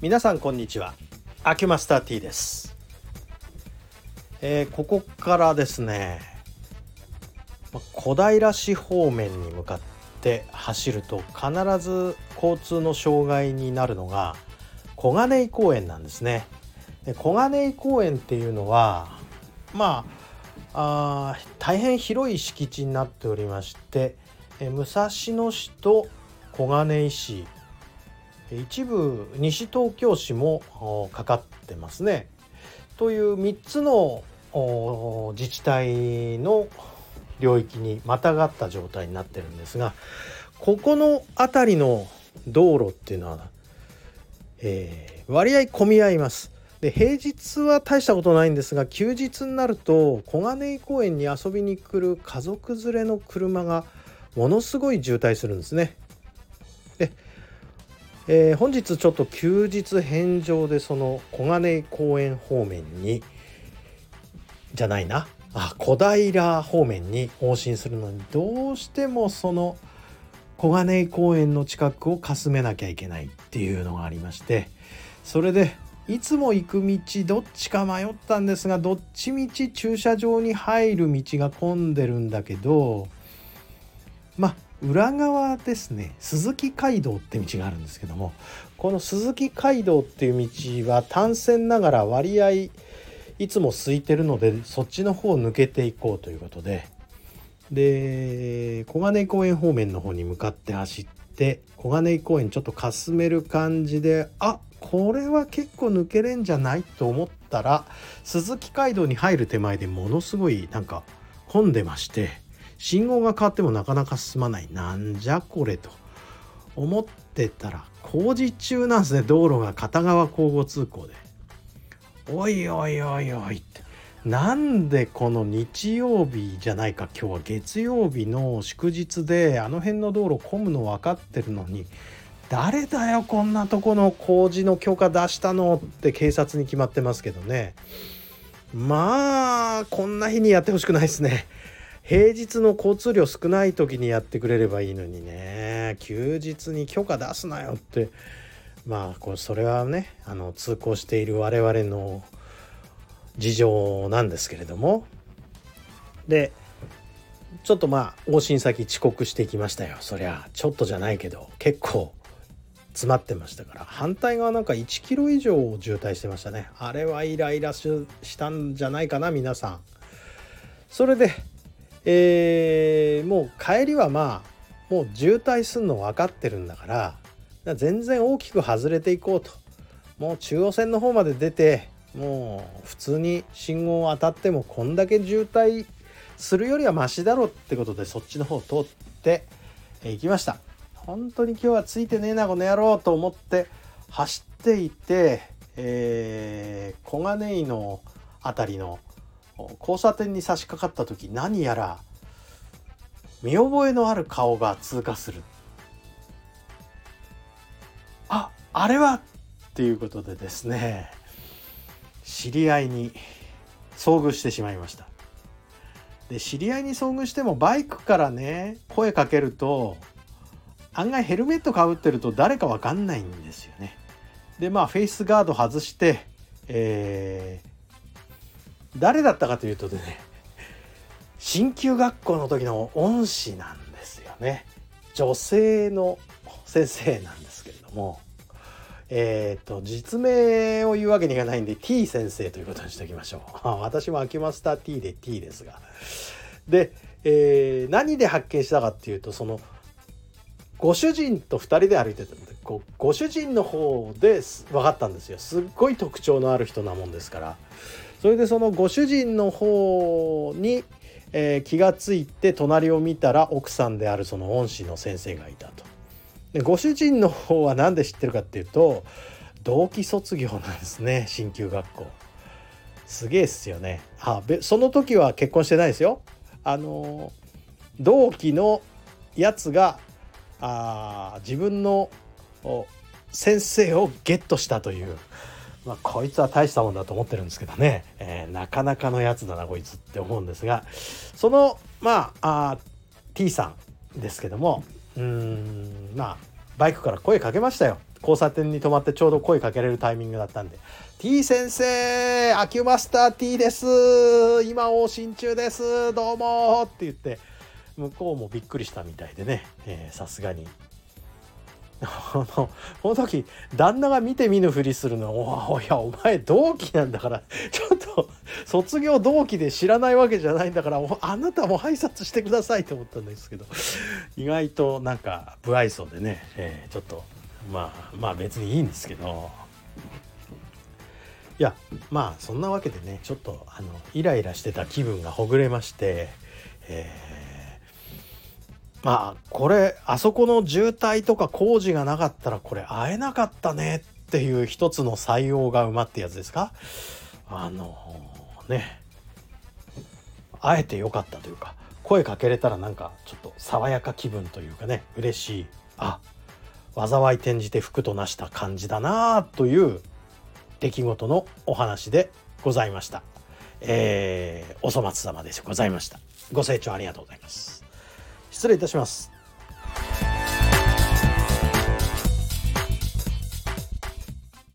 皆さんこんにちは。アキュマスター T です、えーここからですね小平市方面に向かって走ると必ず交通の障害になるのが小金井公園なんですね。で小金井公園っていうのはまああ大変広い敷地になっておりまして武蔵野市と小金井市一部西東京市もかかってますね。という3つの自治体の領域にまたがった状態になってるんですがここの辺りの道路っていうのは、えー割合混み合います。で平日は大したことないんですが休日になると小金井公園に遊びに来る家族連れの車がものすごい渋滞するんですね。でえー本日ちょっと休日返上でその小金井公園方面にじゃないな。あ小平方面に往診するのにどうしてもその小金井公園の近くをかすめなきゃいけないっていうのがありましてそれでいつも行く道どっちか迷ったんですがどっちみち駐車場に入る道が混んでるんだけどまあ裏側ですね鈴木街道って道があるんですけどもこの鈴木街道っていう道は単線ながら割合いつも空いてるのでそっちの方を抜けていこうということでで小金井公園方面の方に向かって走って小金井公園ちょっとかすめる感じであこれは結構抜けれんじゃないと思ったら鈴木街道に入る手前でものすごいなんか混んでまして信号が変わってもなかなか進まない。なんじゃこれと。思ってたら工事中なんですね。道路が片側交互通行で。おいおいおいおいって。なんでこの日曜日じゃないか。今日は月曜日の祝日であの辺の道路混むの分かってるのに。誰だよこんなとこの工事の許可出したのって警察に決まってますけどね。まあこんな日にやってほしくないですね。平日の交通量少ない時にやってくれればいいのにね。休日に許可出すなよって。まあこれそれはねあの通行している我々の事情なんですけれども。でちょっとまあ往診先遅刻してきましたよ。そりゃちょっとじゃないけど結構詰まってましたから。反対側なんか1キロ以上渋滞してましたね。あれはイライラしたんじゃないかな皆さん。それで、えーもう帰りはまあもう渋滞すんの分かってるんだから全然大きく外れていこうと。もう中央線の方まで出てもう普通に信号を当たってもこんだけ渋滞するよりはマシだろってことでそっちの方通ってえ行きました。本当に今日はついてねえなこの野郎と思って走っていて、えー小金井の辺りの交差点に差し掛かった時何やら見覚えのある顔が通過する。ああれはっていうことでですね知り合いに遭遇してしまいました。で知り合いに遭遇してもバイクからね声かけると案外ヘルメットかぶってると誰かわかんないんですよね。でまあフェイスガード外してえ誰だったかというとでね鍼灸学校の時の恩師なんですよね。女性の先生なんですけれどもえっ、と実名を言うわけにいかないんで T 先生ということにしておきましょう。私もアキマスター T で T ですが。で、えー何で発見したかっていうとそのご主人と2人で歩いてたごご主人の方で分かったんですよすっごい特徴のある人なもんですからそれでそのご主人の方に、えー気がついて隣を見たら奥さんであるその恩師の先生がいたと。でご主人の方は何で知ってるかっていうと同期卒業なんですね鍼灸学校。すげえっすよね。あべその時は結婚してないですよ。あの同期のやつがあ自分の先生をゲットしたという、まあ、こいつは大したもんだと思ってるんですけどね、えーなかなかのやつだなこいつって思うんですが。そのまああ T さんですけども。うんまあバイクから声かけましたよ。交差点に止まってちょうど声かけられるタイミングだったんで「T 先生アキュマスター T です。今往診中です。どうも」って言って向こうもびっくりしたみたいでね。さすがに。この時旦那が見て見ぬふりするのはおいやお前同期なんだから ちょっと卒業同期で知らないわけじゃないんだからあなたも挨拶してくださいと思ったんですけど意外となんか不愛想でね、えー、ちょっとまあまあ別にいいんですけど。いやまあそんなわけでねちょっとあのイライラしてた気分がほぐれまして、えー、あこれあそこの渋滞とか工事がなかったらこれ会えなかったねっていう一つの採用が馬ってやつですか？あのね会えてよかったというか声かけれたらなんかちょっと爽やか気分というかね嬉しいあ災い転じて福となした感じだなという出来事のお話でございました。えー、お粗末様でございました。ご清聴ありがとうございます。失礼いたします。